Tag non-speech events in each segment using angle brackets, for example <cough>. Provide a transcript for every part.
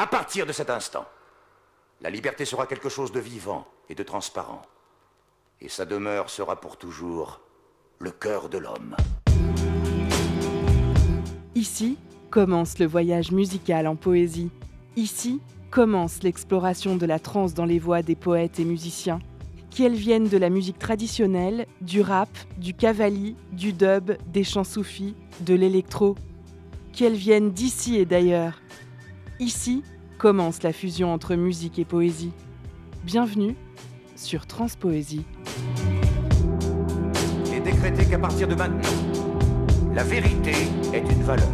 À partir de cet instant, la liberté sera quelque chose de vivant et de transparent. Et sa demeure sera pour toujours le cœur de l'homme. Ici commence le voyage musical en poésie. Ici commence l'exploration de la trance dans les voix des poètes et musiciens, qu'elles viennent de la musique traditionnelle, du rap, du cavali, du dub, des chants soufis, de l'électro, qu'elles viennent d'ici et d'ailleurs. Ici commence la fusion entre musique et poésie. Bienvenue sur Transpoésie. Il est décrété qu'à partir de maintenant, la vérité est une valeur.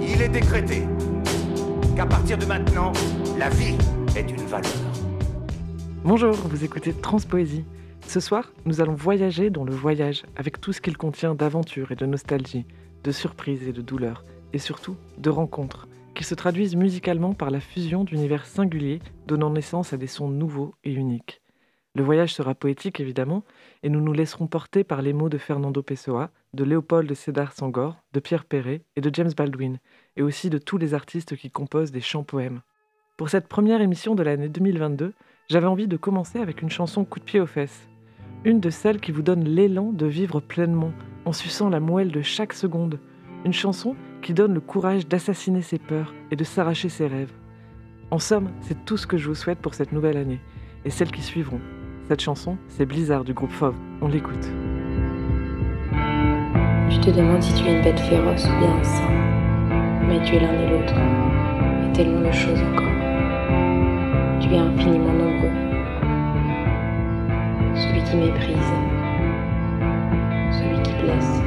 Il est décrété qu'à partir de maintenant, la vie est une valeur. Bonjour, vous écoutez Transpoésie. Ce soir, nous allons voyager dans le voyage avec tout ce qu'il contient d'aventure et de nostalgie, de surprise et de douleur et surtout de rencontres, qui se traduisent musicalement par la fusion d'univers singuliers donnant naissance à des sons nouveaux et uniques. Le voyage sera poétique évidemment, et nous nous laisserons porter par les mots de Fernando Pessoa, de Léopold de Sédar Sangor, de Pierre Perret et de James Baldwin, et aussi de tous les artistes qui composent des chants-poèmes. Pour cette première émission de l'année 2022, j'avais envie de commencer avec une chanson coup de pied aux fesses. Une de celles qui vous donne l'élan de vivre pleinement, en suçant la moelle de chaque seconde. Une chanson qui donne le courage d'assassiner ses peurs et de s'arracher ses rêves. En somme, c'est tout ce que je vous souhaite pour cette nouvelle année et celles qui suivront. Cette chanson, c'est Blizzard du groupe Fauve. On l'écoute. Tu te demandes si tu es une bête féroce ou bien un saint. Mais tu es l'un et l'autre. Et tellement de choses encore. Tu es infiniment nombreux. Celui qui méprise. Celui qui blesse.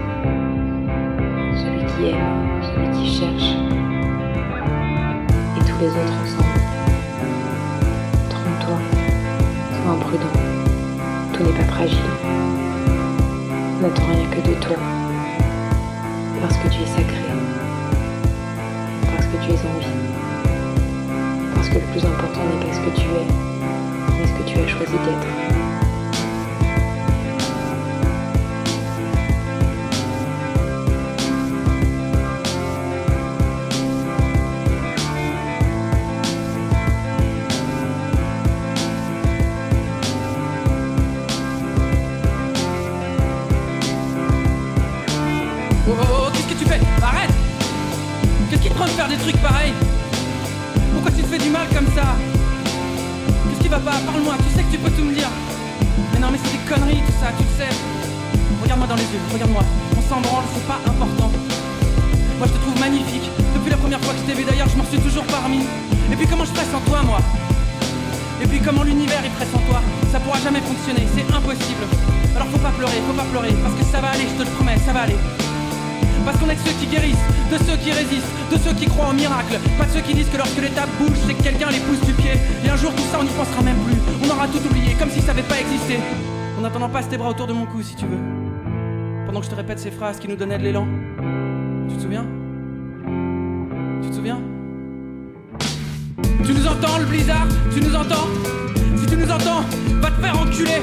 Celui qui aime qui cherche, et tous les autres ensemble. Trompe-toi, sois imprudent, tout n'est pas fragile. N'attends rien que de toi, parce que tu es sacré, parce que tu es en vie, parce que le plus important n'est pas ce que tu es, mais ce que tu as choisi d'être. Phrases qui nous donnaient de l'élan. Tu te souviens? Tu te souviens? Tu nous entends le blizzard? Tu nous entends? Si tu nous entends, va te faire enculer.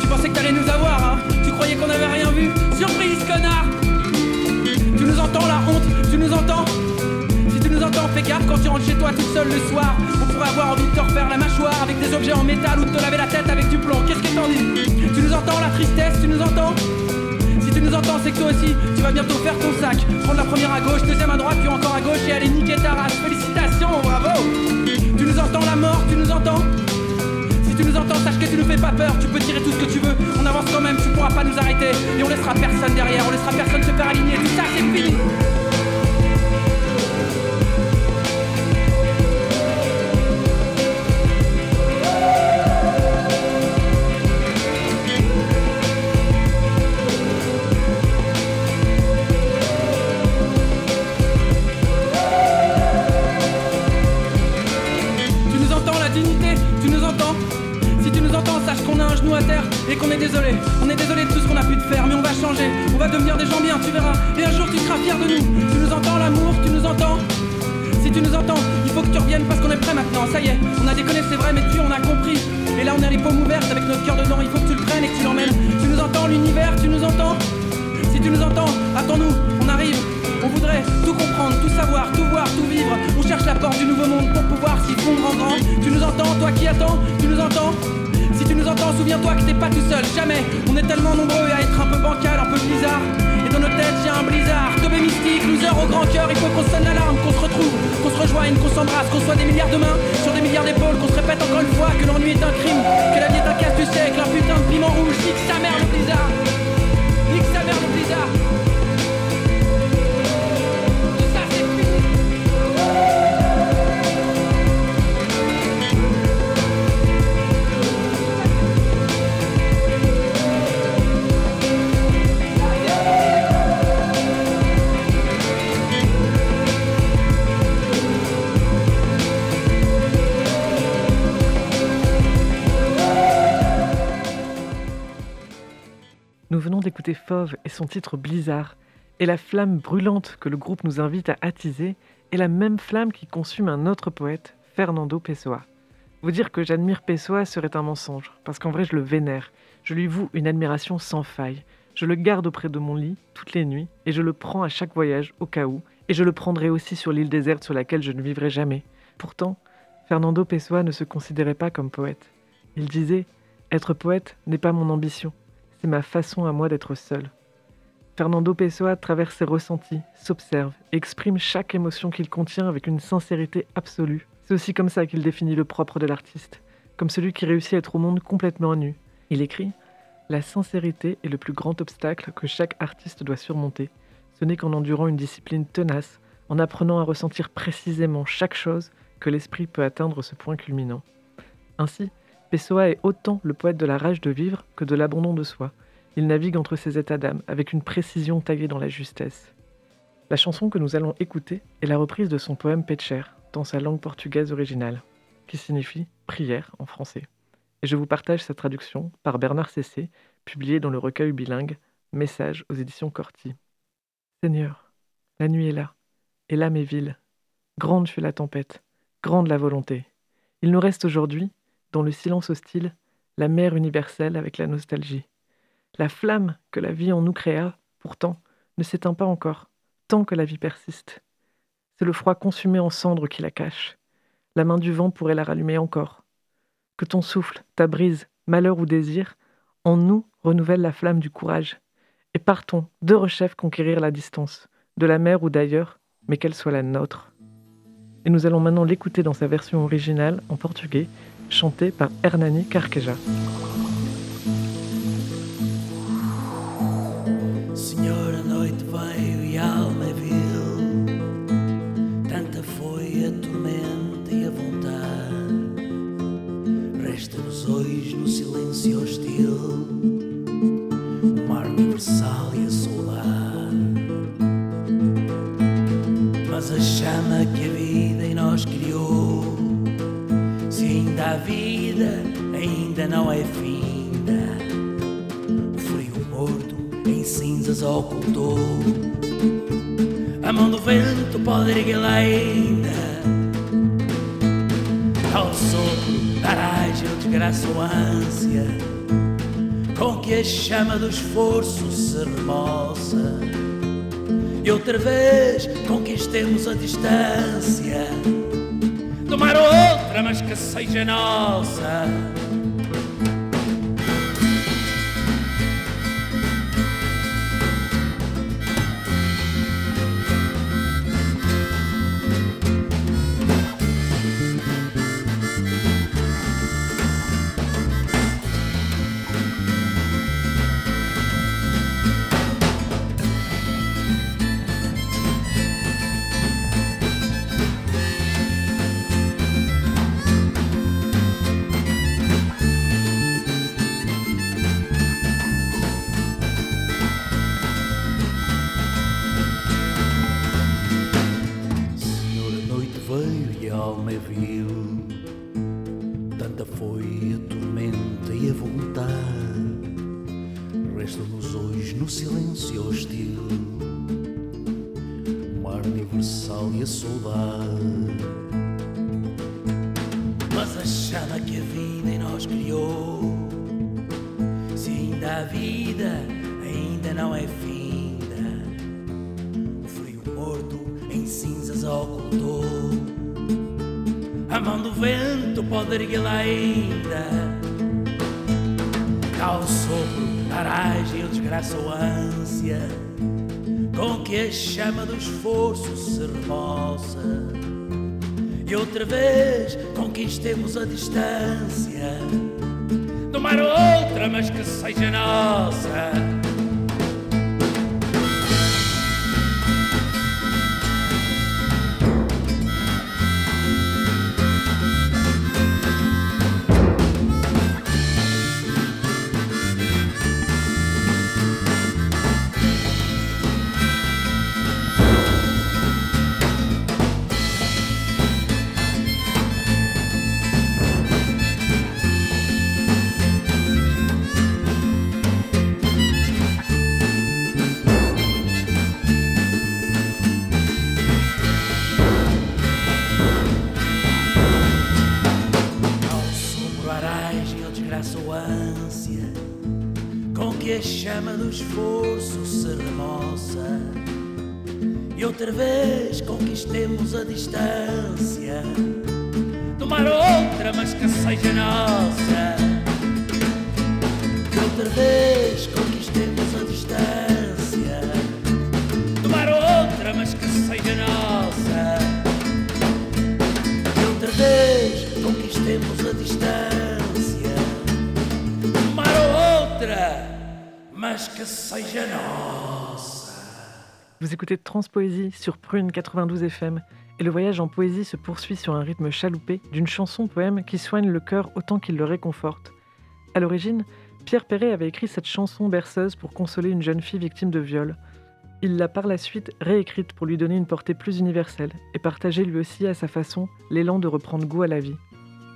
Tu pensais que t'allais nous avoir, hein? Tu croyais qu'on avait rien vu? Surprise, connard! Tu nous entends la honte? Tu nous entends? Si tu nous entends, fais gaffe quand tu rentres chez toi toute seule le soir. On pourrait avoir envie de te refaire la mâchoire avec des objets en métal ou de te laver la tête avec du plomb. Qu'est-ce que t'en dis? Tu nous entends la tristesse, tu nous entends? Tu nous entends, c'est que toi aussi, tu vas bientôt faire ton sac. Prendre la première à gauche, deuxième à droite, puis encore à gauche et aller niquer ta race. Félicitations, bravo Tu nous entends la mort, tu nous entends? Si tu nous entends, sache que tu nous fais pas peur, tu peux tirer tout ce que tu veux. On avance quand même, tu pourras pas nous arrêter. Et on laissera personne derrière, on laissera personne se faire aligner. Tout ça, c'est fini et qu'on est désolé. On est désolé de tout ce qu'on a pu te faire, mais on va changer. On va devenir des gens bien, tu verras. Et un jour tu seras fier de nous. Tu nous entends l'amour, tu nous entends? Si tu nous entends, il faut que tu reviennes parce qu'on est prêt maintenant. Ça y est, on a déconné, c'est vrai, mais tu on a compris. Et là on a les paumes ouvertes avec notre cœur dedans. Il faut que tu le prennes et que tu l'emmènes. Tu nous entends l'univers, tu nous entends? Si tu nous entends, attends-nous, on arrive. On voudrait tout comprendre, tout savoir, tout voir, la porte du nouveau monde pour pouvoir s'y fondre en grand. Tu nous entends, toi qui attends, tu nous entends? Souviens-toi que t'es pas tout seul, jamais. On est tellement nombreux à être un peu bancal, un peu bizarre. Et dans nos têtes, y a un blizzard. Tobé mystique, loser au grand cœur, il faut qu'on sonne l'alarme, qu'on se retrouve, qu'on se rejoigne, qu'on s'embrasse, qu'on soit des milliards de mains sur des milliards d'épaules, qu'on se répète encore une fois que l'ennui est un crime, que la vie est un casse du siècle, un putain de piment rouge, nique sa mère le blizzard. D'écouter Fauve et son titre Blizzard, et la flamme brûlante que le groupe nous invite à attiser est la même flamme qui consume un autre poète, Fernando Pessoa. Vous dire que j'admire Pessoa serait un mensonge, parce qu'en vrai je le vénère, je lui voue une admiration sans faille, je le garde auprès de mon lit toutes les nuits, et je le prends à chaque voyage au cas où, et je le prendrai aussi sur l'île déserte sur laquelle je ne vivrai jamais. Pourtant, Fernando Pessoa ne se considérait pas comme poète. Il disait Être poète n'est pas mon ambition, c'est ma façon à moi d'être seul. Fernando Pessoa traverse ses ressentis, s'observe, exprime chaque émotion qu'il contient avec une sincérité absolue. C'est aussi comme ça qu'il définit le propre de l'artiste, comme celui qui réussit à être au monde complètement nu. Il écrit La sincérité est le plus grand obstacle que chaque artiste doit surmonter. Ce n'est qu'en endurant une discipline tenace, en apprenant à ressentir précisément chaque chose, que l'esprit peut atteindre ce point culminant. Ainsi, Pessoa est autant le poète de la rage de vivre que de l'abandon de soi. Il navigue entre ces états d'âme avec une précision taillée dans la justesse. La chanson que nous allons écouter est la reprise de son poème Petcher dans sa langue portugaise originale, qui signifie prière en français. Et je vous partage sa traduction par Bernard Cessé, publiée dans le recueil bilingue Message aux éditions Corti. Seigneur, la nuit est là, et l'âme est ville. Grande fut la tempête, grande la volonté. Il nous reste aujourd'hui dans le silence hostile, la mer universelle avec la nostalgie. La flamme que la vie en nous créa, pourtant, ne s'éteint pas encore, tant que la vie persiste. C'est le froid consumé en cendres qui la cache. La main du vent pourrait la rallumer encore. Que ton souffle, ta brise, malheur ou désir, en nous renouvelle la flamme du courage. Et partons, deux rechefs conquérir la distance, de la mer ou d'ailleurs, mais qu'elle soit la nôtre. Et nous allons maintenant l'écouter dans sa version originale en portugais, chanté par Hernani Carqueja. Vida, ainda não é finda. O frio morto em cinzas ocultou. A mão do vento pode erguê-la ainda. Ao sopro darás a desgraça ou a ânsia, com que a chama do esforço se remoça. E outra vez conquistemos a distância. Tomar outra, mas que seja nossa. Esforço se remoça. E outra vez conquistemos a distância, chama do esforço se remoça e outra vez conquistemos a distância. Tomar outra, mas que seja nossa. E outra vez conquistemos a distância. Tomar outra, mas que seja nossa. E outra vez conquistemos a distância. Vous écoutez Transpoésie sur Prune 92 FM et le voyage en poésie se poursuit sur un rythme chaloupé d'une chanson-poème qui soigne le cœur autant qu'il le réconforte. À l'origine, Pierre Perret avait écrit cette chanson berceuse pour consoler une jeune fille victime de viol. Il l'a par la suite réécrite pour lui donner une portée plus universelle et partager lui aussi à sa façon l'élan de reprendre goût à la vie.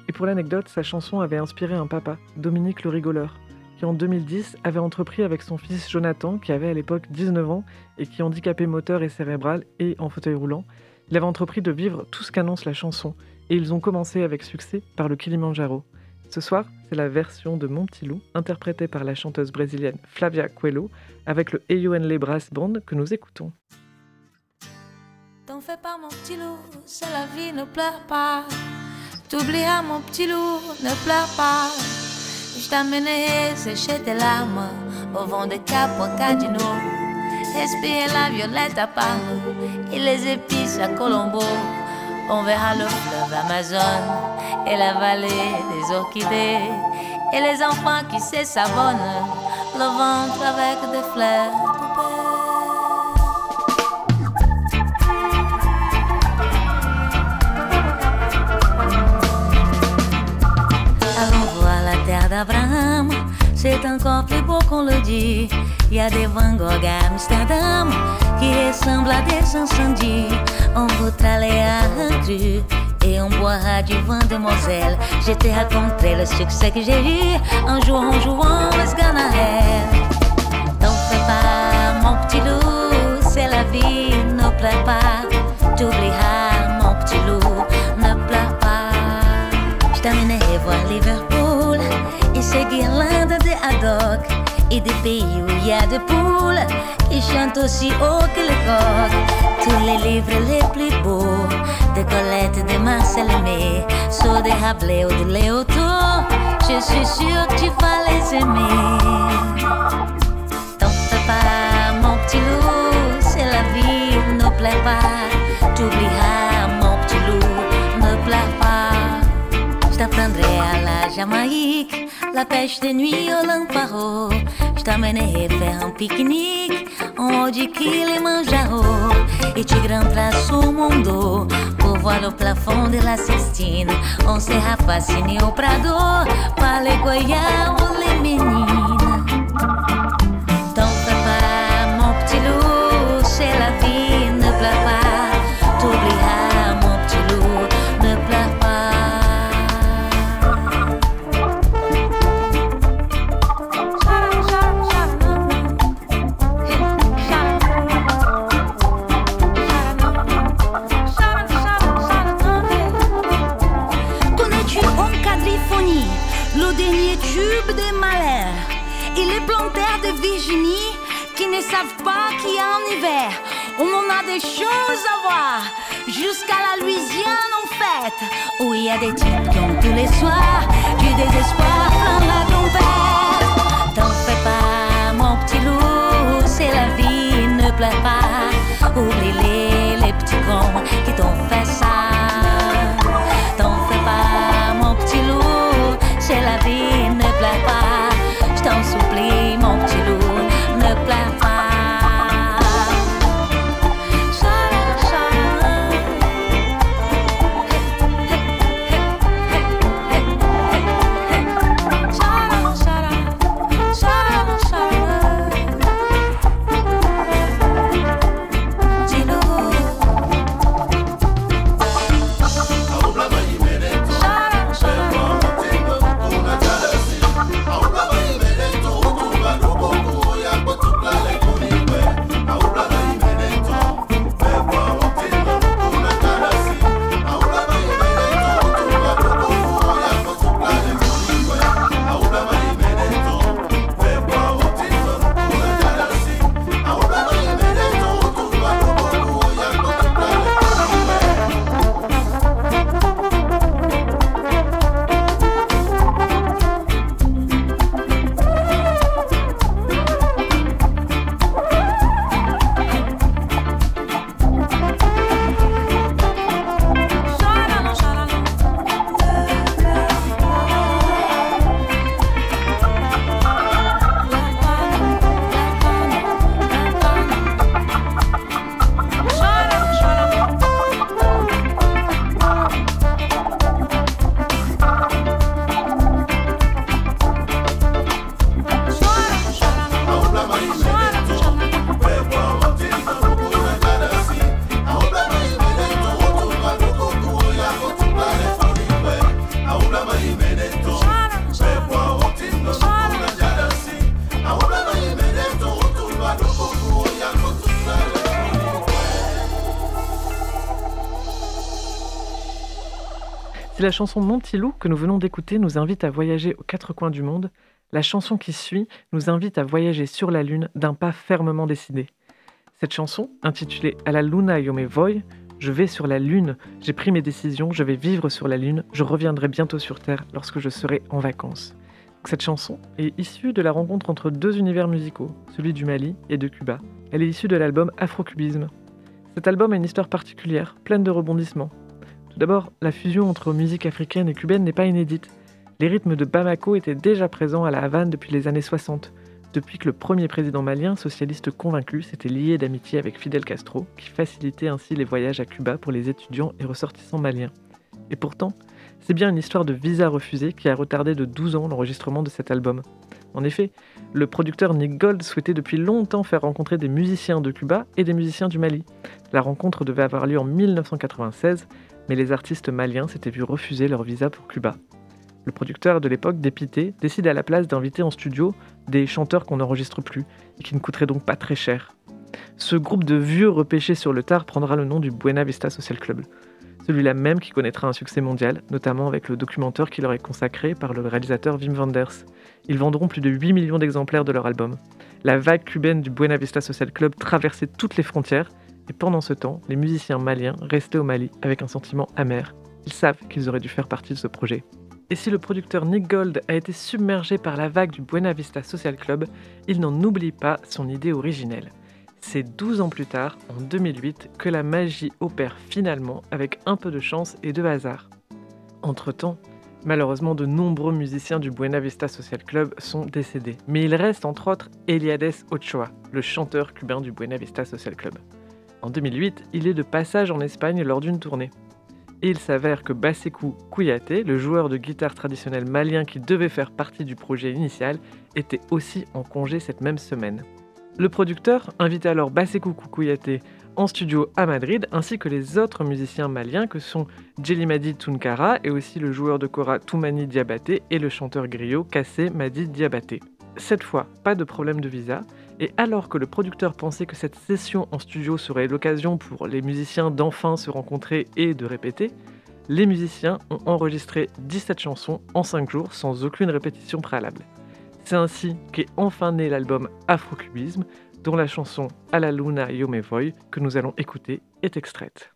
Et pour l'anecdote, sa chanson avait inspiré un papa, Dominique le rigoleur, qui en 2010 avait entrepris avec son fils Jonathan, qui avait à l'époque 19 ans et qui handicapé moteur et cérébral et en fauteuil roulant, il avait entrepris de vivre tout ce qu'annonce la chanson, et ils ont commencé avec succès par le Kilimanjaro. Ce soir, c'est la version de Mon Petit Loup, interprétée par la chanteuse brésilienne Flavia Coelho, avec le EUNL Brass Band que nous écoutons. T'en fais pas mon petit loup, c'est la vie, ne pleure pas. T'oublieras mon petit loup, ne pleure pas. Je t'amènerai sécher tes larmes au vent de Cap Cadino. Respirer la violette à Paro et les épices à Colombo. On verra le fleuve Amazon et la vallée des orchidées. Et les enfants qui se savonnent le ventre avec des fleurs C'est encore plus beau qu'on le dit. Il y a des Van Gogh à Amsterdam qui ressemblent à des incendies. On voudra aller à un cru et on boira du vin de Moselle. Je t'ai raconté le succès que j'ai eu en jouant, en jouant, What's gonna T'en fais mon petit loup, c'est la vie, ne pleure pas. T'oublieras, mon petit loup, ne pleure pas. Je voir Liverpool ces guirlandes de et des pays où il y a des poules qui chantent aussi haut que le coq. Tous les livres les plus beaux de Colette, de Marcel Aimé, sont des Rabelais ou de Léoto. Je suis sûre que tu vas les aimer. T'en fais pas, mon petit loup, c'est la vie, ne plaît pas. T'oublieras, mon petit loup, ne plaît pas. Je t'apprendrai à la Jamaïque la pêche de nuit au lamparo. Je t'amènerai faire un pique-nique en haut du Kilimanjaro. Et tu grimperas sur mon dos pour voir le plafond de la Sixtine. On sera fasciné au Prado par les Goya les Ménines. Savent pas qu'il y a un hiver. On en a des choses à voir. Jusqu'à la Louisiane en fête. où il y a des types qui ont tous les soirs du désespoir plein la trompette. T'en fais pas, mon petit loup, c'est la vie, ne pleure pas. Oublie les, les petits cons qui t'ont fait ça. La chanson Mon petit loup que nous venons d'écouter nous invite à voyager aux quatre coins du monde, la chanson qui suit nous invite à voyager sur la Lune d'un pas fermement décidé. Cette chanson, intitulée À la Luna yo me voy, je vais sur la Lune, j'ai pris mes décisions, je vais vivre sur la Lune, je reviendrai bientôt sur Terre lorsque je serai en vacances. Cette chanson est issue de la rencontre entre deux univers musicaux, celui du Mali et de Cuba. Elle est issue de l'album Afrocubisme. Cet album a une histoire particulière, pleine de rebondissements. D'abord, la fusion entre musique africaine et cubaine n'est pas inédite. Les rythmes de Bamako étaient déjà présents à la Havane depuis les années 60, depuis que le premier président malien, socialiste convaincu, s'était lié d'amitié avec Fidel Castro, qui facilitait ainsi les voyages à Cuba pour les étudiants et ressortissants maliens. Et pourtant, c'est bien une histoire de visa refusé qui a retardé de 12 ans l'enregistrement de cet album. En effet, le producteur Nick Gold souhaitait depuis longtemps faire rencontrer des musiciens de Cuba et des musiciens du Mali. La rencontre devait avoir lieu en 1996, mais les artistes maliens s'étaient vus refuser leur visa pour Cuba. Le producteur de l'époque, dépité, décide à la place d'inviter en studio des chanteurs qu'on n'enregistre plus et qui ne coûteraient donc pas très cher. Ce groupe de vieux repêchés sur le tard prendra le nom du Buena Vista Social Club, celui-là même qui connaîtra un succès mondial, notamment avec le documentaire qui leur est consacré par le réalisateur Wim Wenders. Ils vendront plus de 8 millions d'exemplaires de leur album. La vague cubaine du Buena Vista Social Club traversait toutes les frontières et pendant ce temps, les musiciens maliens restaient au Mali avec un sentiment amer. Ils savent qu'ils auraient dû faire partie de ce projet. Et si le producteur Nick Gold a été submergé par la vague du Buena Vista Social Club, il n'en oublie pas son idée originelle. C'est 12 ans plus tard, en 2008, que la magie opère finalement avec un peu de chance et de hasard. Entre-temps, malheureusement, de nombreux musiciens du Buena Vista Social Club sont décédés. Mais il reste entre autres Eliades Ochoa, le chanteur cubain du Buena Vista Social Club. En 2008, il est de passage en Espagne lors d'une tournée. Et il s'avère que Basekou Kouyaté, le joueur de guitare traditionnel malien qui devait faire partie du projet initial, était aussi en congé cette même semaine. Le producteur invite alors Basekou Kouyaté en studio à Madrid, ainsi que les autres musiciens maliens que sont Djelimadi Tunkara et aussi le joueur de kora Toumani Diabaté et le chanteur griot Kassé Madi Diabaté. Cette fois, pas de problème de visa, et alors que le producteur pensait que cette session en studio serait l'occasion pour les musiciens d'enfin se rencontrer et de répéter, les musiciens ont enregistré 17 chansons en 5 jours sans aucune répétition préalable. C'est ainsi qu'est enfin né l'album Afrocubisme, dont la chanson A la Luna Yo Me que nous allons écouter, est extraite.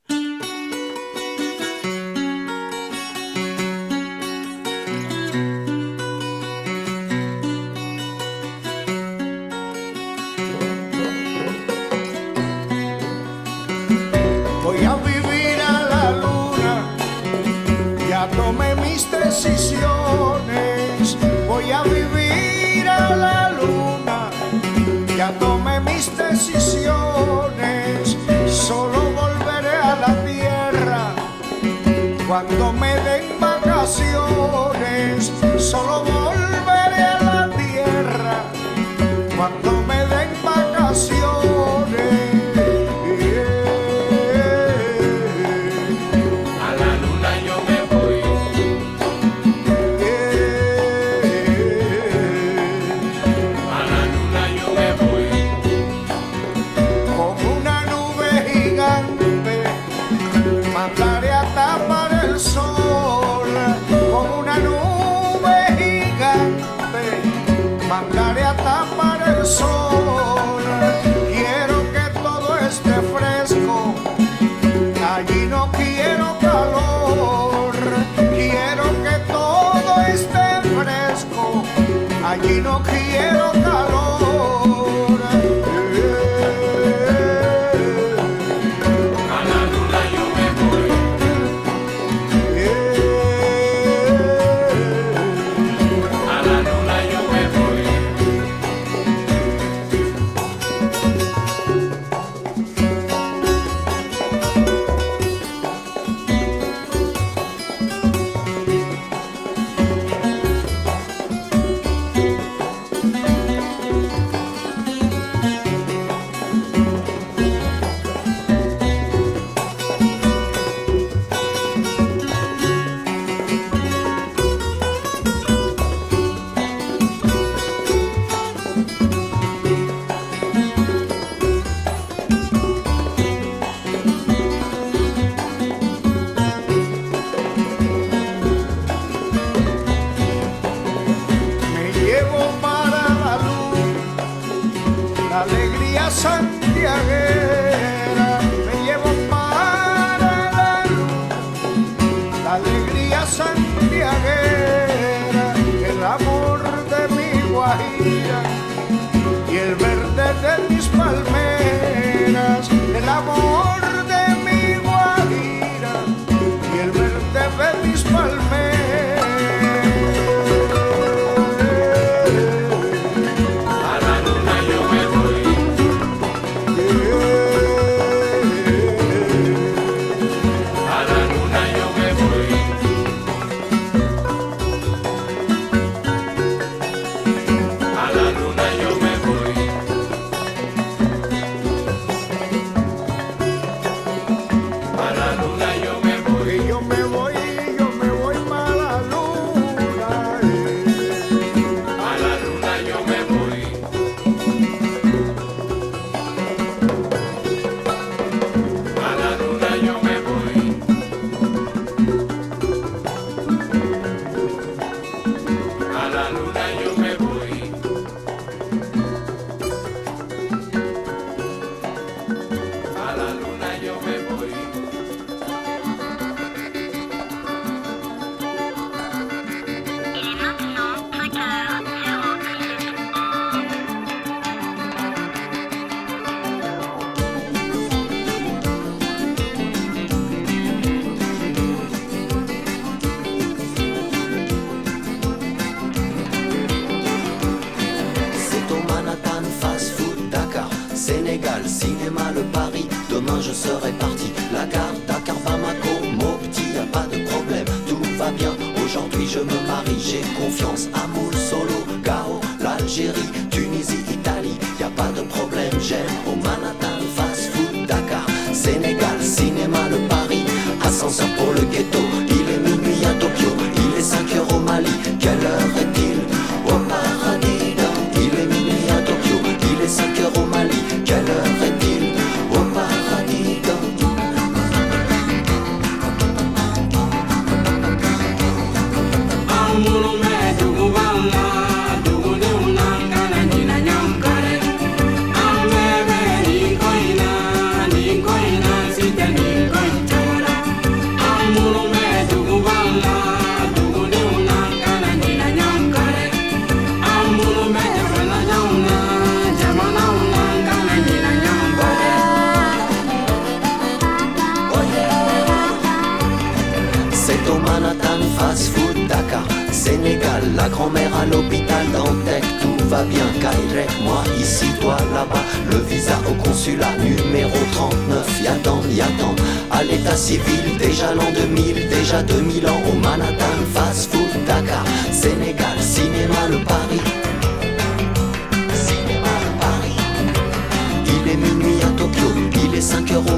Cuando me den vacaciones, solo volveré a la tierra. Cuando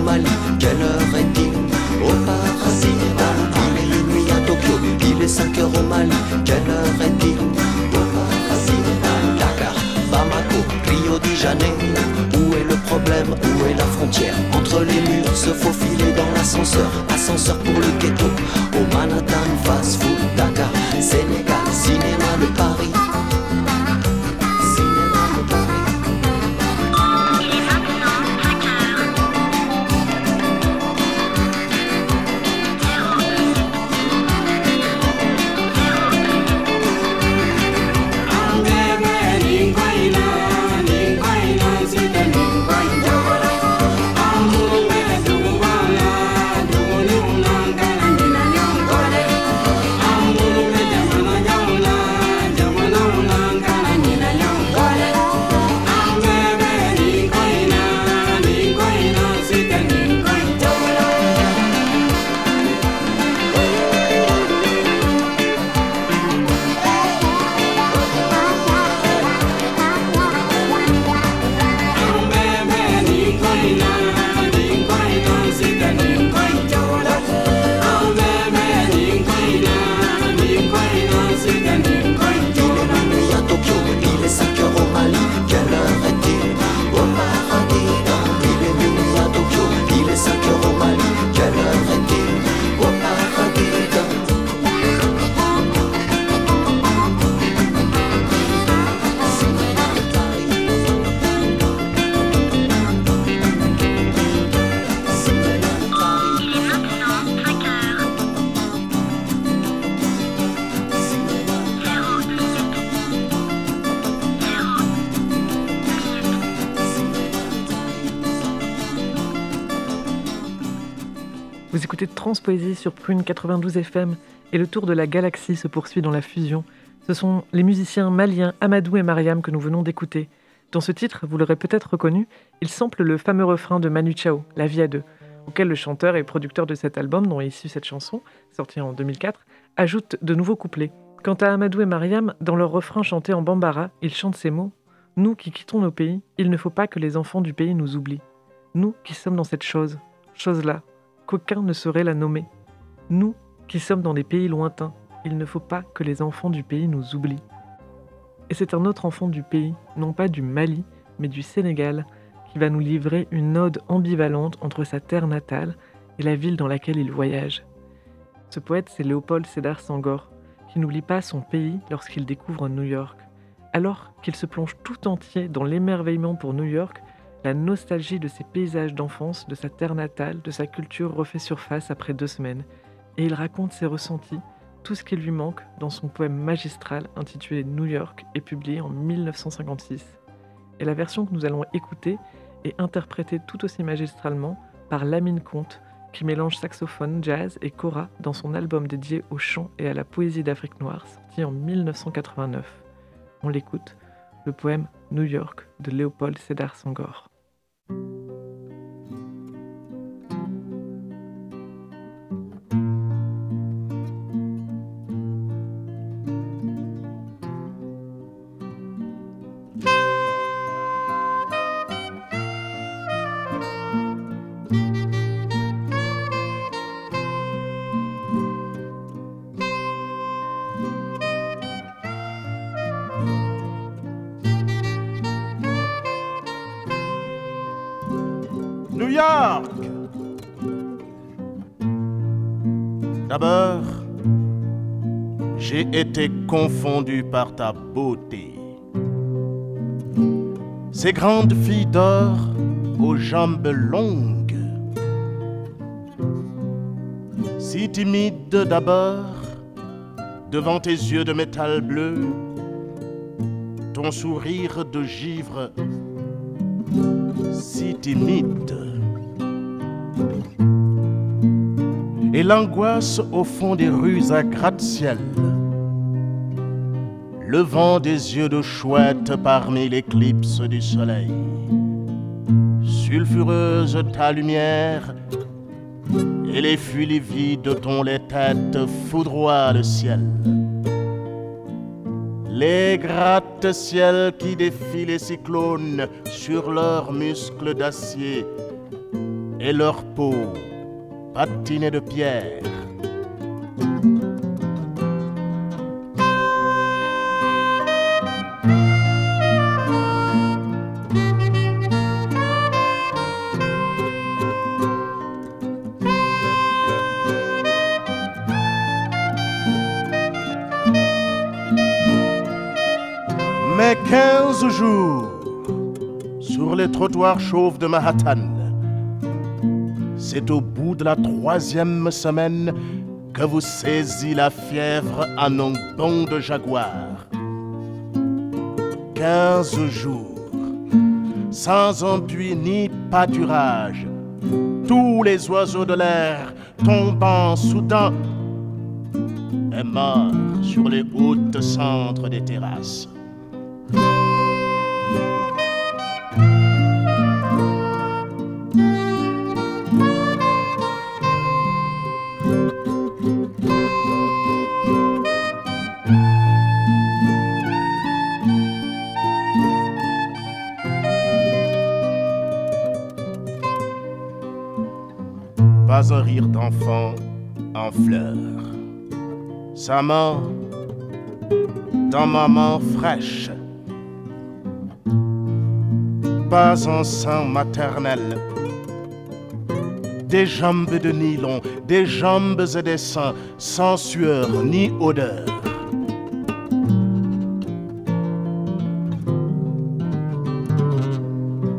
est 5 heures au Mali, quelle heure est-il au paradis Il est minuit à Tokyo, il est 5 heures au Mali, quelle heure est-il au paradis Dakar, Bamako, Rio de Janeiro, où est le problème, où est la frontière Entre les murs, se faufiler dans l'ascenseur, ascenseur pour le ghetto, au Manhattan, fast food, Dakar, Sénégal, cinéma, le écoutez Transpoésie sur Prune 92 FM et le tour de la galaxie se poursuit dans la fusion. Ce sont les musiciens maliens Amadou et Mariam que nous venons d'écouter. Dans ce titre, vous l'aurez peut-être reconnu, il sample le fameux refrain de Manu Chao, La vie à deux, auquel le chanteur et producteur de cet album, dont est issue cette chanson, sortie en 2004, ajoute de nouveaux couplets. Quant à Amadou et Mariam, dans leur refrain chanté en bambara, ils chantent ces mots Nous qui quittons nos pays, il ne faut pas que les enfants du pays nous oublient. Nous qui sommes dans cette chose, chose-là, qu'aucun ne saurait la nommer. Nous qui sommes dans des pays lointains, il ne faut pas que les enfants du pays nous oublient. Et c'est un autre enfant du pays, non pas du Mali, mais du Sénégal, qui va nous livrer une ode ambivalente entre sa terre natale et la ville dans laquelle il voyage. Ce poète, c'est Léopold Sédar Senghor, qui n'oublie pas son pays lorsqu'il découvre New York. Alors qu'il se plonge tout entier dans l'émerveillement pour New York, la nostalgie de ses paysages d'enfance, de sa terre natale, de sa culture refait surface après deux semaines, et il raconte ses ressentis, tout ce qui lui manque dans son poème magistral intitulé New York et publié en 1956. Et la version que nous allons écouter est interprétée tout aussi magistralement par Lamine Comte, qui mélange saxophone, jazz et kora dans son album dédié au chant et à la poésie d'Afrique noire, sorti en 1989. On l'écoute, le poème New York de Léopold Sédar Senghor. D'abord, j'ai été confondu par ta beauté. Ces grandes filles d'or aux jambes longues, si timide d'abord, devant tes yeux de métal bleu, ton sourire de givre si timide. Et l'angoisse au fond des rues à gratte-ciel, le vent des yeux de chouette parmi l'éclipse du soleil. Sulfureuse ta lumière, et les fuites livides dont les têtes foudroient le ciel. Les gratte-ciels qui défient les cyclones sur leurs muscles d'acier et leur peau patinée de pierre. Mais 15 jours sur les trottoirs chauves de Manhattan. C'est au bout de la troisième semaine que vous saisit la fièvre en un bond de jaguar. 15 jours sans embûi ni pâturage. Tous les oiseaux de l'air tombant soudain et morts sur les hautes centres des terrasses. Pas un rire d'enfant en fleurs. Sa main dans ma main fraîche. Pas un sein maternel. Des jambes de nylon, des jambes et des seins, sans sueur ni odeur.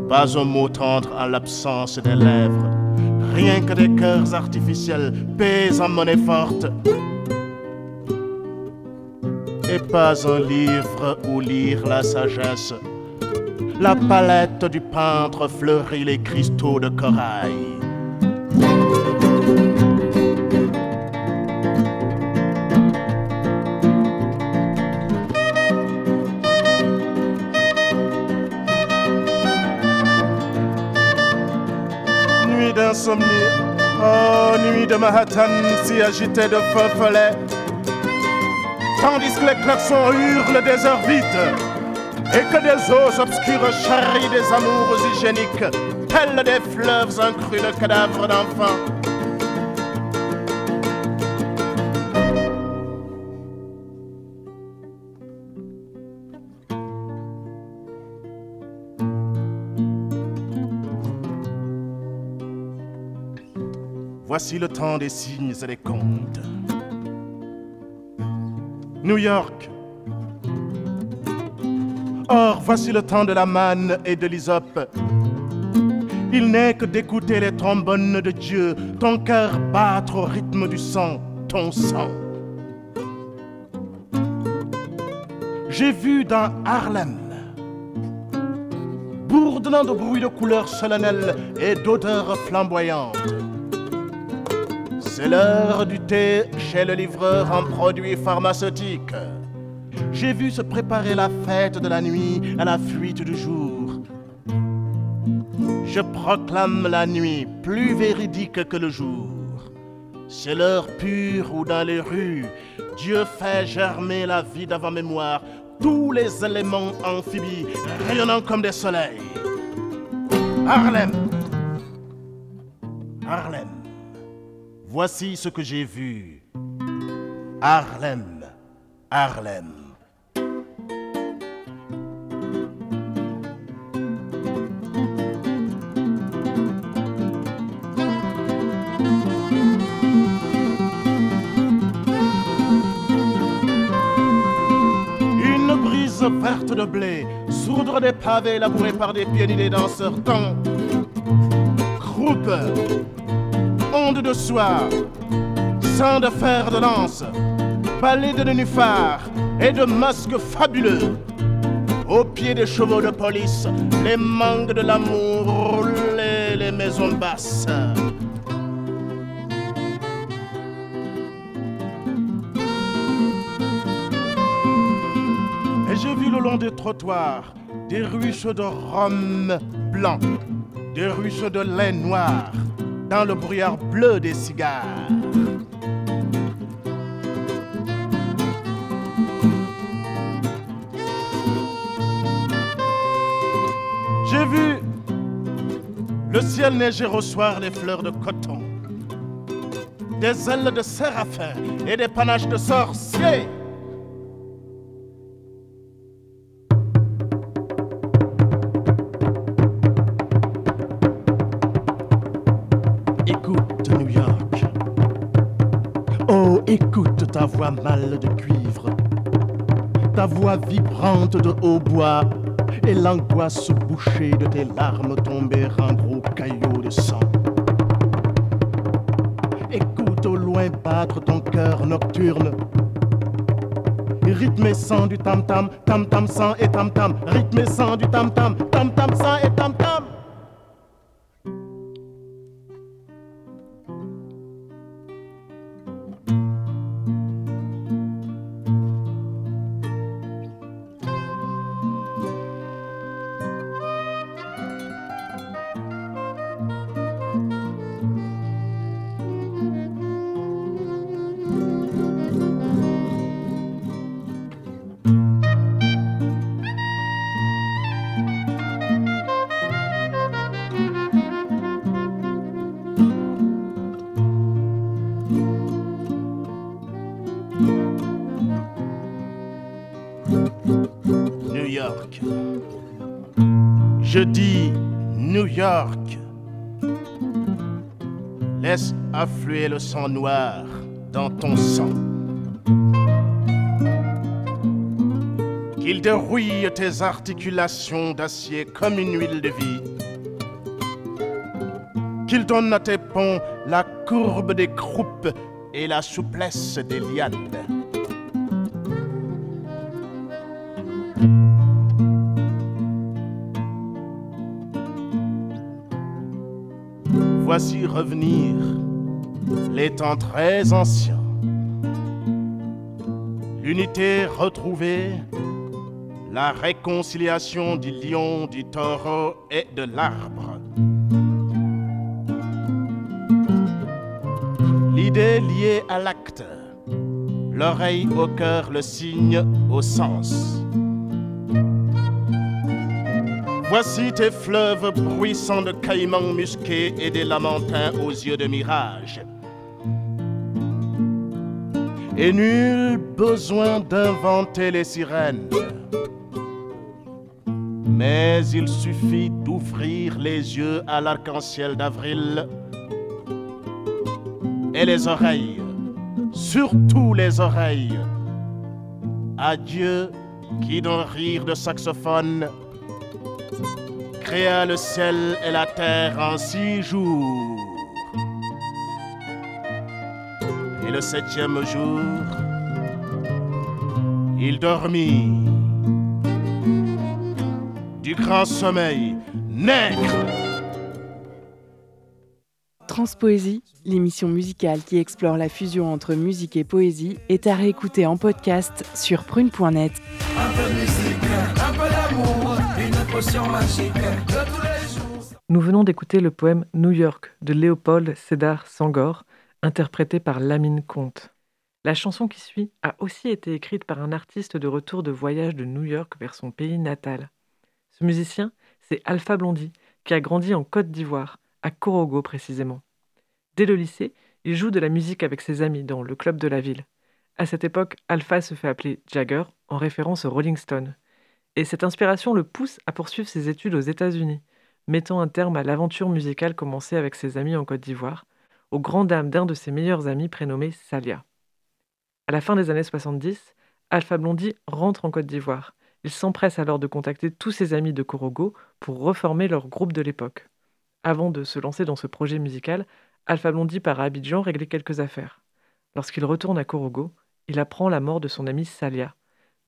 Pas un mot tendre en l'absence des lèvres, rien que des cœurs artificiels, payés en monnaie forte. Et pas un livre où lire la sagesse. La palette du peintre fleurit les cristaux de corail. Oh nuit de Manhattan si agitée de feu follet. Tandis que les klaxons hurlent des heures vides et que des eaux obscures charrient des amours hygiéniques, tels des fleuves incrus de cadavres d'enfants. Voici le temps des signes et des contes. New York. Or, voici le temps de la manne et de l'hysope. Il n'est que d'écouter les trombones de Dieu, ton cœur battre au rythme du sang, ton sang. J'ai vu dans Harlem, bourdonnant de bruits de couleurs solennelles et d'odeurs flamboyantes. C'est l'heure du thé chez le livreur en produits pharmaceutiques. J'ai vu se préparer la fête de la nuit à la fuite du jour. Je proclame la nuit plus véridique que le jour. C'est l'heure pure où dans les rues, Dieu fait germer la vie d'avant-mémoire, tous les éléments amphibies rayonnant comme des soleils. Harlem. Harlem. Voici ce que j'ai vu. Harlem. Harlem. Une brise verte de blé, sourdre des pavés labourés par des pieds nus des danseurs temps. Groupe, de soie, sang de fer de lance, balai de nénuphars et de masques fabuleux. Au pied des chevaux de police, les mangues de l'amour roulaient les maisons basses. le long des trottoirs, des ruisseaux de rhum blanc, des ruisseaux de lait noir, dans le brouillard bleu des cigares. J'ai vu le ciel neiger au soir les fleurs de coton, des ailes de séraphin et des panaches de sorciers. Écoute ta voix mâle de cuivre, ta voix vibrante de hautbois et l'angoisse bouchée de tes larmes tombées en gros caillots de sang. Écoute au loin battre ton cœur nocturne. Rythme sang du tam-tam, tam-tam sang et tam-tam, rythme sang du tam-tam, tam-tam sang et tam-tam. Je dis New York. Laisse affluer le sang noir dans ton sang. Qu'il dérouille tes articulations d'acier comme une huile de vie. Qu'il donne à tes ponts la courbe des croupes et la souplesse des lianes. Revenir les temps très anciens. L'unité retrouvée, la réconciliation du lion, du taureau et de l'arbre. L'idée liée à l'acte, l'oreille au cœur, le signe au sens. Voici tes fleuves bruissants de caïmans musqués et des lamentins aux yeux de mirage. Et nul besoin d'inventer les sirènes. Mais il suffit d'ouvrir les yeux à l'arc-en-ciel d'avril et les oreilles, surtout les oreilles. Adieu qui d'un rire de saxophone créa le ciel et la terre en six jours. Et le septième jour, il dormit du grand sommeil nègre. Transpoésie, l'émission musicale qui explore la fusion entre musique et poésie, est à réécouter en podcast sur prune.net. Un peu de musique, un peu d'amour, Nous venons d'écouter le poème New York de Léopold Sédar Sangor, interprété par Lamine Comte. La chanson qui suit a aussi été écrite par un artiste de retour de voyage de New York vers son pays natal. Ce musicien, c'est Alpha Blondy, qui a grandi en Côte d'Ivoire, à Korogo précisément. Dès le lycée, il joue de la musique avec ses amis dans le club de la ville. À cette époque, Alpha se fait appeler Jagger, en référence au Rolling Stone. Et cette inspiration le pousse à poursuivre ses études aux États-Unis, mettant un terme à l'aventure musicale commencée avec ses amis en Côte d'Ivoire, aux grandes dames d'un de ses meilleurs amis prénommé Salia. À la fin des années 70, Alpha Blondy rentre en Côte d'Ivoire. Il s'empresse alors de contacter tous ses amis de Korogo pour reformer leur groupe de l'époque. Avant de se lancer dans ce projet musical, Alpha Blondy part à Abidjan régler quelques affaires. Lorsqu'il retourne à Korogo, il apprend la mort de son ami Salia,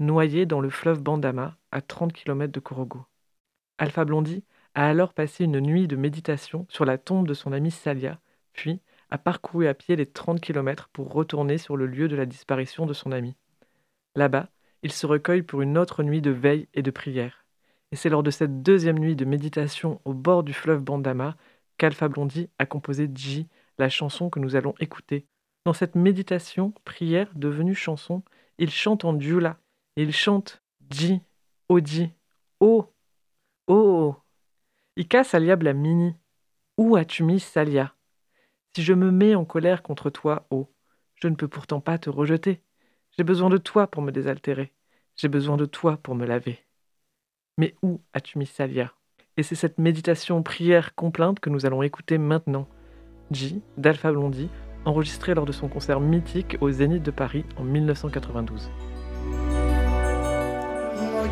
noyé dans le fleuve Bandama, à 30 km de Korogo. Alpha Blondy a alors passé une nuit de méditation sur la tombe de son ami Salia, puis a parcouru à pied les 30 km pour retourner sur le lieu de la disparition de son ami. Là-bas, ils se recueillent pour une autre nuit de veille et de prière. Et c'est lors de cette deuxième nuit de méditation au bord du fleuve Bandama qu'Alpha Blondie a composé Ji, la chanson que nous allons écouter. Dans cette méditation, prière devenue chanson, il chante en djula et il chante Ji, Odi, Oh, Oh, Ika Salia Blamini, où as-tu mis Salia? Si je me mets en colère contre toi, oh, je ne peux pourtant pas te rejeter. J'ai besoin de toi pour me désaltérer. J'ai besoin de toi pour me laver. Mais où as-tu mis Salia? Et c'est cette méditation prière complainte que nous allons écouter maintenant. J, d'Alpha Blondie, enregistré lors de son concert mythique au Zénith de Paris en 1992.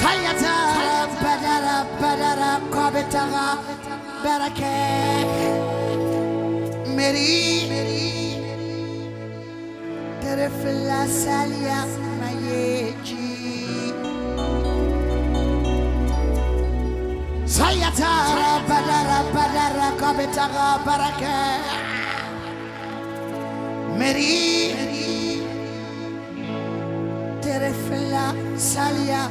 صيتا بدرا بدرا قابتغا بركة. مري درف الله ساليا ما يجي. صيتا بدرا بدرا قابتغا بركة. مري درف الله ساليا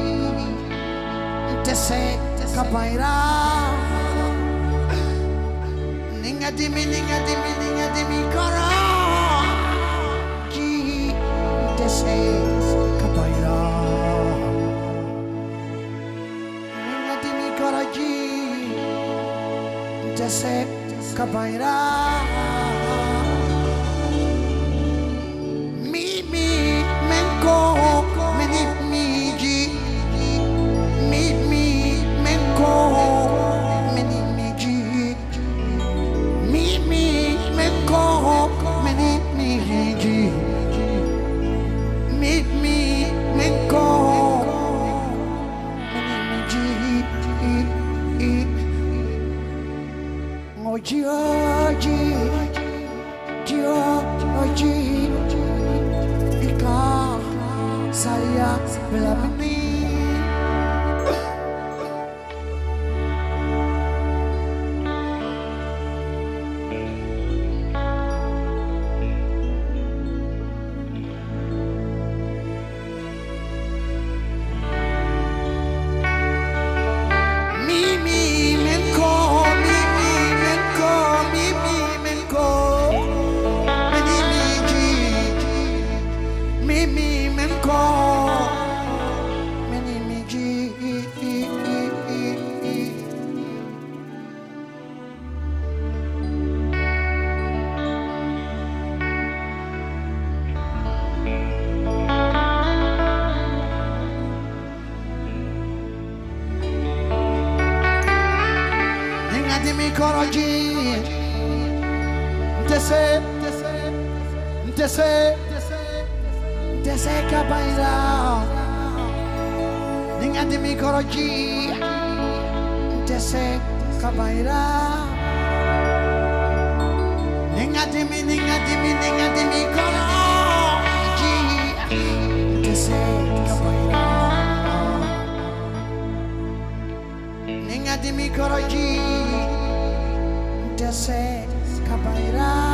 tesek kapaira. Ninga dimi ninga dimi ninga dimi kara. Ki tesek kapaira. Ninga dimi kara ki tesek kapaira. जैसे जैसे kabaira dengan demi koroji jese kabaira dengan demi dengan demi dengan demi koroji jese kabaira dengan demi koroji jese kabaira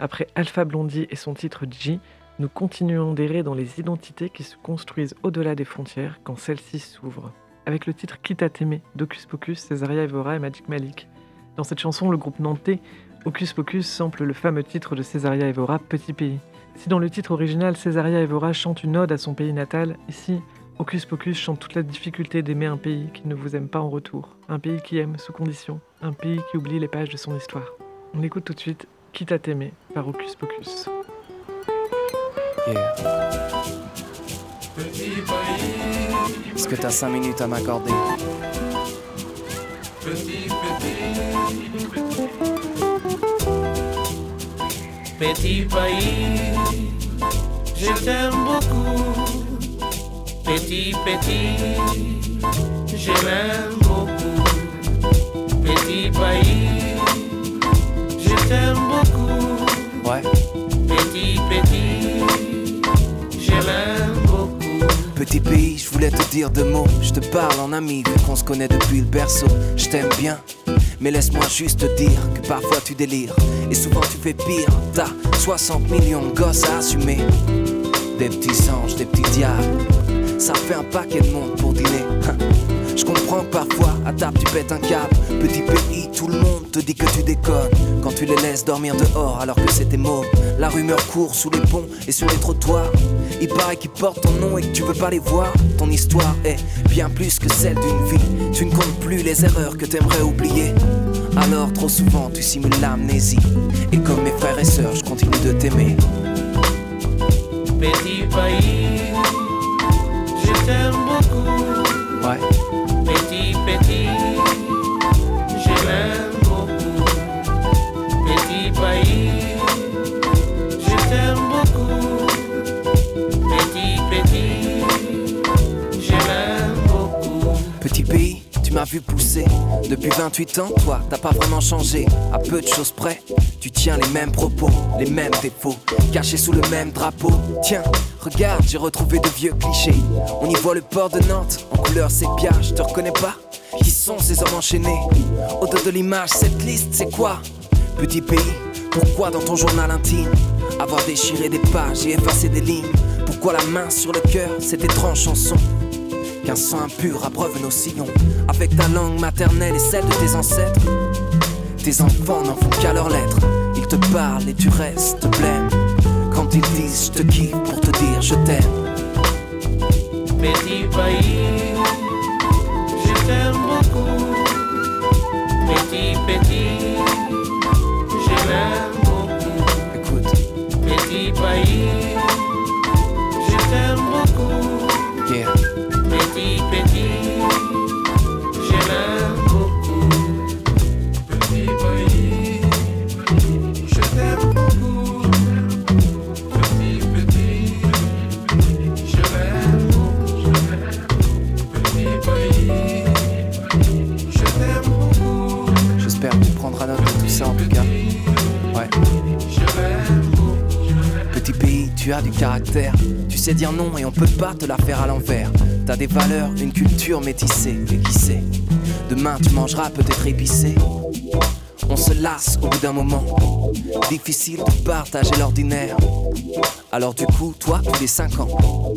Après Alpha Blondie et son titre G, nous continuons d'errer dans les identités qui se construisent au-delà des frontières quand celles-ci s'ouvrent. Avec le titre Quitte à t'aimer d'Ocus Pocus, Césaria Evora et Magic Malik. Dans cette chanson, le groupe nantais Ocus Pocus sample le fameux titre de Césaria Evora, Petit Pays. Si dans le titre original, Césaria Evora chante une ode à son pays natal, ici, Ocus Pocus chante toute la difficulté d'aimer un pays qui ne vous aime pas en retour, un pays qui aime sous condition, un pays qui oublie les pages de son histoire. On écoute tout de suite Quitte à t'aimer par Ocus Pocus. Yeah. Est-ce que t'as 5 minutes à m'accorder? Petit, petit, Petit pays, je t'aime beaucoup. Petit, petit, je l'aime beaucoup. Petit pays, t'aime beaucoup. Ouais. Petit, petit, je l'aime beaucoup. Petit pays, je voulais te dire deux mots. Je te parle en ami, vu qu'on se connaît depuis le berceau. Je t'aime bien, mais laisse-moi juste te dire que parfois tu délires. Et souvent tu fais pire. T'as 60 millions de gosses à assumer. Des petits anges, des petits diables. Ça fait un paquet de monde pour dîner. Je comprends parfois, à table, tu pètes un câble. Petit pays, tout le monde te dit que tu déconnes. Quand tu les laisses dormir dehors alors que c'était mauve. La rumeur court sous les ponts et sur les trottoirs. Il paraît qu'ils portent ton nom et que tu veux pas les voir. Ton histoire est bien plus que celle d'une vie. Tu ne comptes plus les erreurs que t'aimerais oublier. Alors, trop souvent, tu simules l'amnésie. Et comme mes frères et sœurs, je continue de t'aimer. Depuis 28 ans, toi, t'as pas vraiment changé. À peu de choses près, tu tiens les mêmes propos, les mêmes défauts, cachés sous le même drapeau. Tiens, regarde, j'ai retrouvé de vieux clichés. On y voit le port de Nantes, en couleur sépia, je te reconnais pas? Qui sont ces hommes enchaînés? Au-delà de l'image, cette liste, c'est quoi? Petit pays, pourquoi dans ton journal intime Avoir déchiré des pages et effacé des lignes? Pourquoi la main sur le cœur, cette étrange chanson? Qu'un sang impur abreuve nos sillons. Avec ta langue maternelle et celle de tes ancêtres. Tes enfants n'en font qu'à leurs lettres Ils te parlent et tu restes blême. Quand ils disent je te kiffe pour te dire je t'aime. Petit pays, je t'aime beaucoup. Petit, petit, je l'aime beaucoup. Écoute, Petit pays, je t'aime beaucoup. yeah Petit, petit, je l'aime beaucoup. petit pays, je t'aime beaucoup. Petit, petit, je l'aime beaucoup. Petit pays, je t'aime beaucoup. J'espère que tu prendras note de tout ça en tout cas Ouais. Petit pays, tu as du caractère. Tu sais dire non et on peut pas te la faire à l'envers. T'as des valeurs, une culture métissée. Et qui sait Demain tu mangeras peut-être épicé. On se lasse au bout d'un moment. Difficile de partager l'ordinaire. Alors du coup, toi, tous les 5 ans,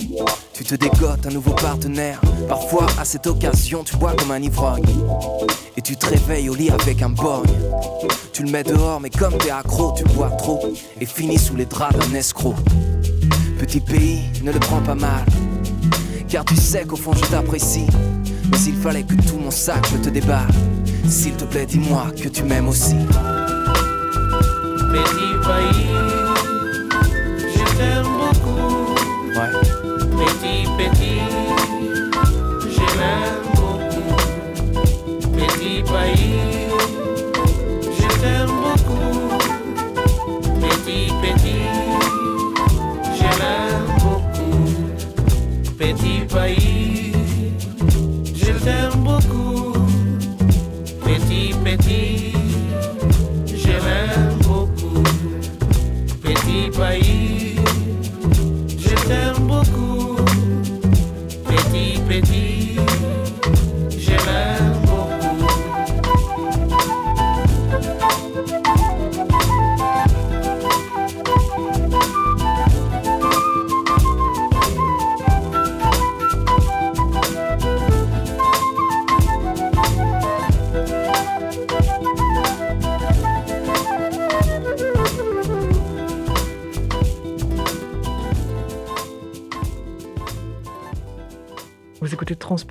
tu te dégotes un nouveau partenaire. Parfois, à cette occasion, tu bois comme un ivrogne. Et tu te réveilles au lit avec un borgne. Tu le mets dehors, mais comme t'es accro, tu bois trop. Et finis sous les draps d'un escroc. Petit pays, ne le prends pas mal. Car tu sais qu'au fond je t'apprécie. Mais s'il fallait que tout mon sac te déballe. S'il te plaît, dis-moi que tu m'aimes aussi. Petit pays, je t'aime beaucoup. Ouais, Petit, petit, je l'aime beaucoup. Petit pays, Petit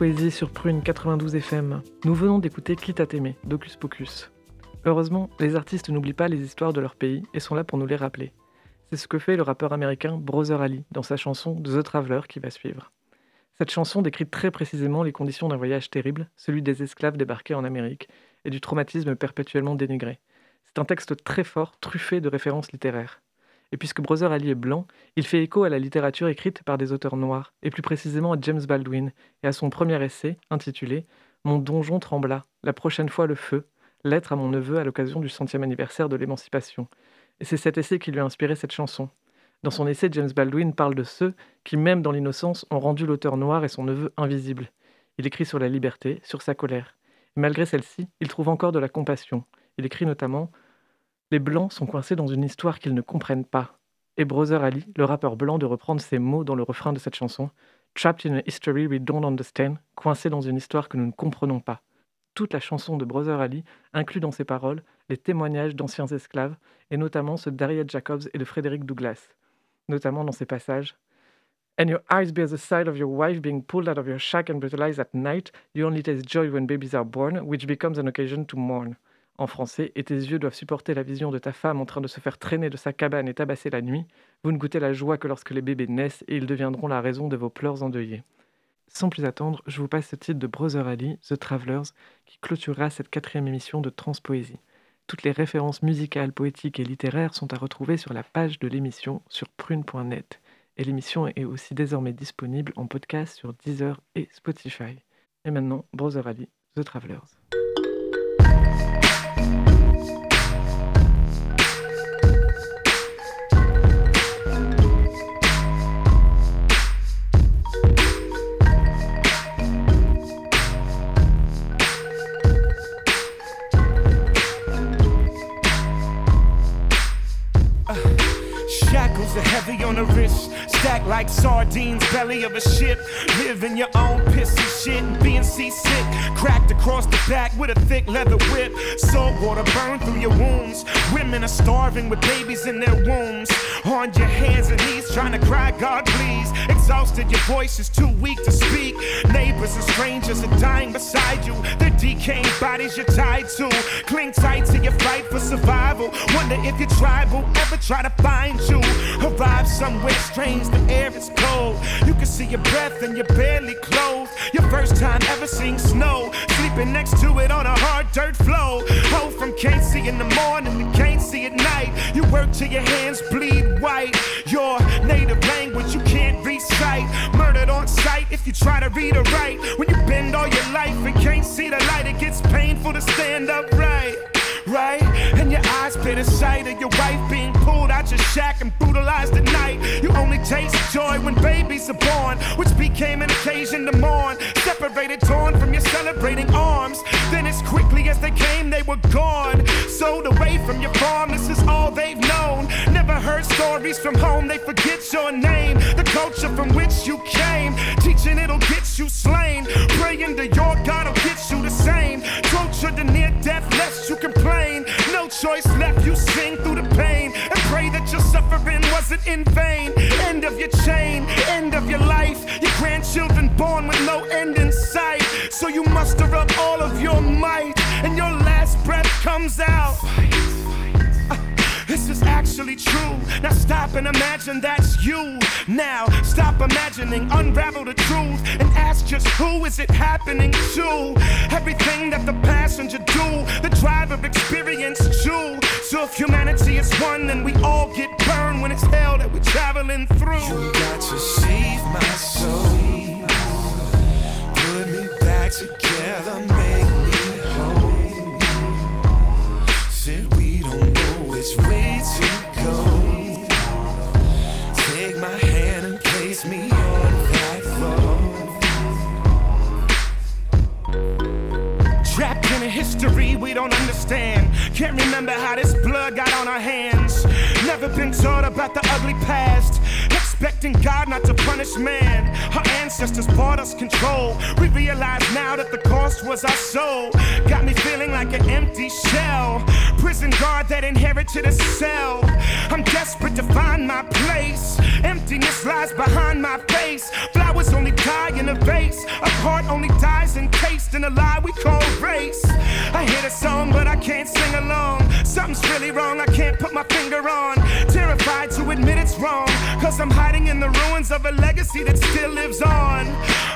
Transpoésie sur Prune 92 FM. Nous venons d'écouter Quitte à t'aimer, d'Ocus Pocus. Heureusement, les artistes n'oublient pas les histoires de leur pays et sont là pour nous les rappeler. C'est ce que fait le rappeur américain Brother Ali dans sa chanson The Traveler qui va suivre. Cette chanson décrit très précisément les conditions d'un voyage terrible, celui des esclaves débarqués en Amérique et du traumatisme perpétuellement dénigré. C'est un texte très fort, truffé de références littéraires. Et puisque Brother Ali est blanc, il fait écho à la littérature écrite par des auteurs noirs, et plus précisément à James Baldwin, et à son premier essai, intitulé Mon donjon trembla, la prochaine fois le feu, lettre à mon neveu à l'occasion du centième anniversaire de l'émancipation. Et c'est cet essai qui lui a inspiré cette chanson. Dans son essai, James Baldwin parle de ceux qui, même dans l'innocence, ont rendu l'auteur noir et son neveu invisible. Il écrit sur la liberté, sur sa colère. Malgré celle-ci, il trouve encore de la compassion. Il écrit notamment Les Blancs sont coincés dans une histoire qu'ils ne comprennent pas. Et Brother Ali, le rappeur blanc, de reprendre ces mots dans le refrain de cette chanson Trapped in a history we don't understand, coincé dans une histoire que nous ne comprenons pas. Toute la chanson de Brother Ali inclut dans ses paroles les témoignages d'anciens esclaves, et notamment ceux d'Harriet Jacobs et de Frédéric Douglass notamment dans ces passages. And your eyes bear the sight of your wife being pulled out of your shack and brutalized at night. You only taste joy when babies are born, which becomes an occasion to mourn. En français, et tes yeux doivent supporter la vision de ta femme en train de se faire traîner de sa cabane et tabasser la nuit. Vous ne goûtez la joie que lorsque les bébés naissent et ils deviendront la raison de vos pleurs endeuillés. Sans plus attendre, je vous passe ce titre de Brother Ali, The Travelers, qui clôturera cette quatrième émission de Transpoésie. Toutes les références musicales, poétiques et littéraires sont à retrouver sur la page de l'émission sur prune.net. Et l'émission est aussi désormais disponible en podcast sur Deezer et Spotify. Et maintenant, Brother Ali, The Travelers. Of a ship. Live in your own piss and shit, being seasick. Cracked across the back with a thick leather whip. Salt water burned through your wounds. Women are starving with babies in their wombs. On your hands and knees, trying to cry, God please. Exhausted, your voice is too weak to speak. Neighbors and strangers are dying beside you. Their decaying bodies you're tied to. Cling tight fight for survival. Wonder if your tribe will ever try to find you. Arrive somewhere strange, the air is cold. You can see your breath and you're barely clothed. Your first time ever seeing snow. Sleeping next to it on a hard dirt floor. Ho from can't see in the morning to can't see at night. You work till your hands bleed white. Your native language you can't recite. Murdered on sight if you try to read or write. When you bend all your life and can't see the light, it gets painful to stand upright right? And your eyes pay the sight of your wife being pulled out your shack and brutalized at night. You only taste joy when babies are born, which became an occasion to mourn. Separated, torn from your celebrating arms. Then, as quickly as they came, they were gone. Sold away from your farm, this is all they've known. Never heard stories from home, they forget your name. The culture from which you came, teaching it'll get you slain. Praying to your God will get you the same. To near death, lest you complain. No choice left, you sing through the pain and pray that your suffering wasn't in vain. End of your chain, end of your life. Your grandchildren born with no end in sight. So you muster up all of your might, and your last breath comes out. Actually true. Now stop and imagine that's you. Now stop imagining, unravel the truth, and ask just who is it happening to? Everything that the passenger do, the driver experience too. So if humanity is one, then we all get burned when it's hell that we're traveling through. You got to save my soul, put me back together, make me whole. Said we don't know which way to go. Take my hand and place me on that road. Trapped in a history we don't understand. Can't remember how this blood got on our hands. Never been taught about the ugly past. Expecting God not to punish man. Our ancestors bought us control. We realize now that the cost was our soul. Got me feeling like an empty shell. Prison guard that inherited a cell. I'm desperate to find my place. Emptiness lies behind my face. Flowers only die in a vase. A heart only dies encased in a lie we call race. I hear the song, but I can't sing along. Something's really wrong, I can't put my finger on. Terrified to admit it's wrong, cause I'm hiding in the ruins of a legacy that still lives on.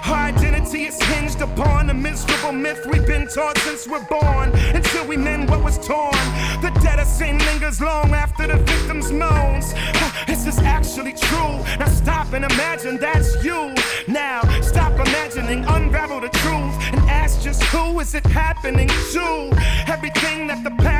Our identity is hinged upon a miserable myth we've been taught since we're born. Until we mend what was torn. The debt of sin lingers long after the victim's moans. <sighs> This is actually true. Now stop and imagine that's you. Now stop imagining, unravel the truth, and ask just who is it happening to? Everything that the passenger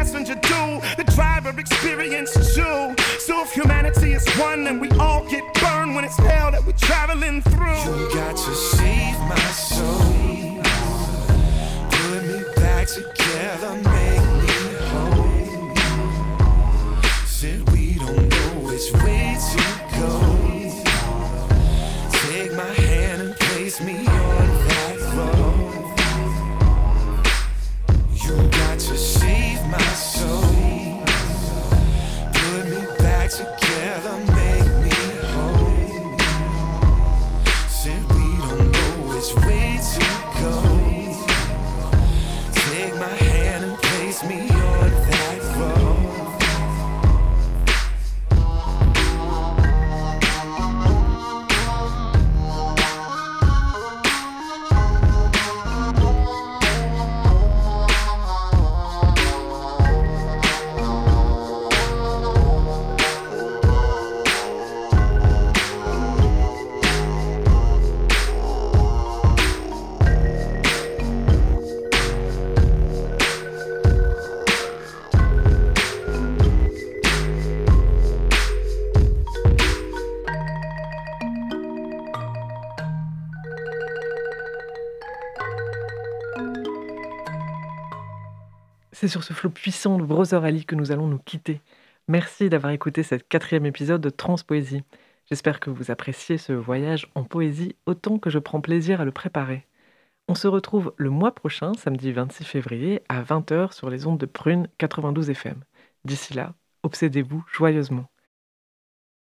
C'est sur ce flot puissant de Brother Ali que nous allons nous quitter. Merci d'avoir écouté cette quatrième épisode de Transpoésie. J'espère que vous appréciez ce voyage en poésie autant que je prends plaisir à le préparer. On se retrouve le mois prochain, samedi 26 février, à 20h sur les ondes de Prune 92 FM. D'ici là, obsédez-vous joyeusement.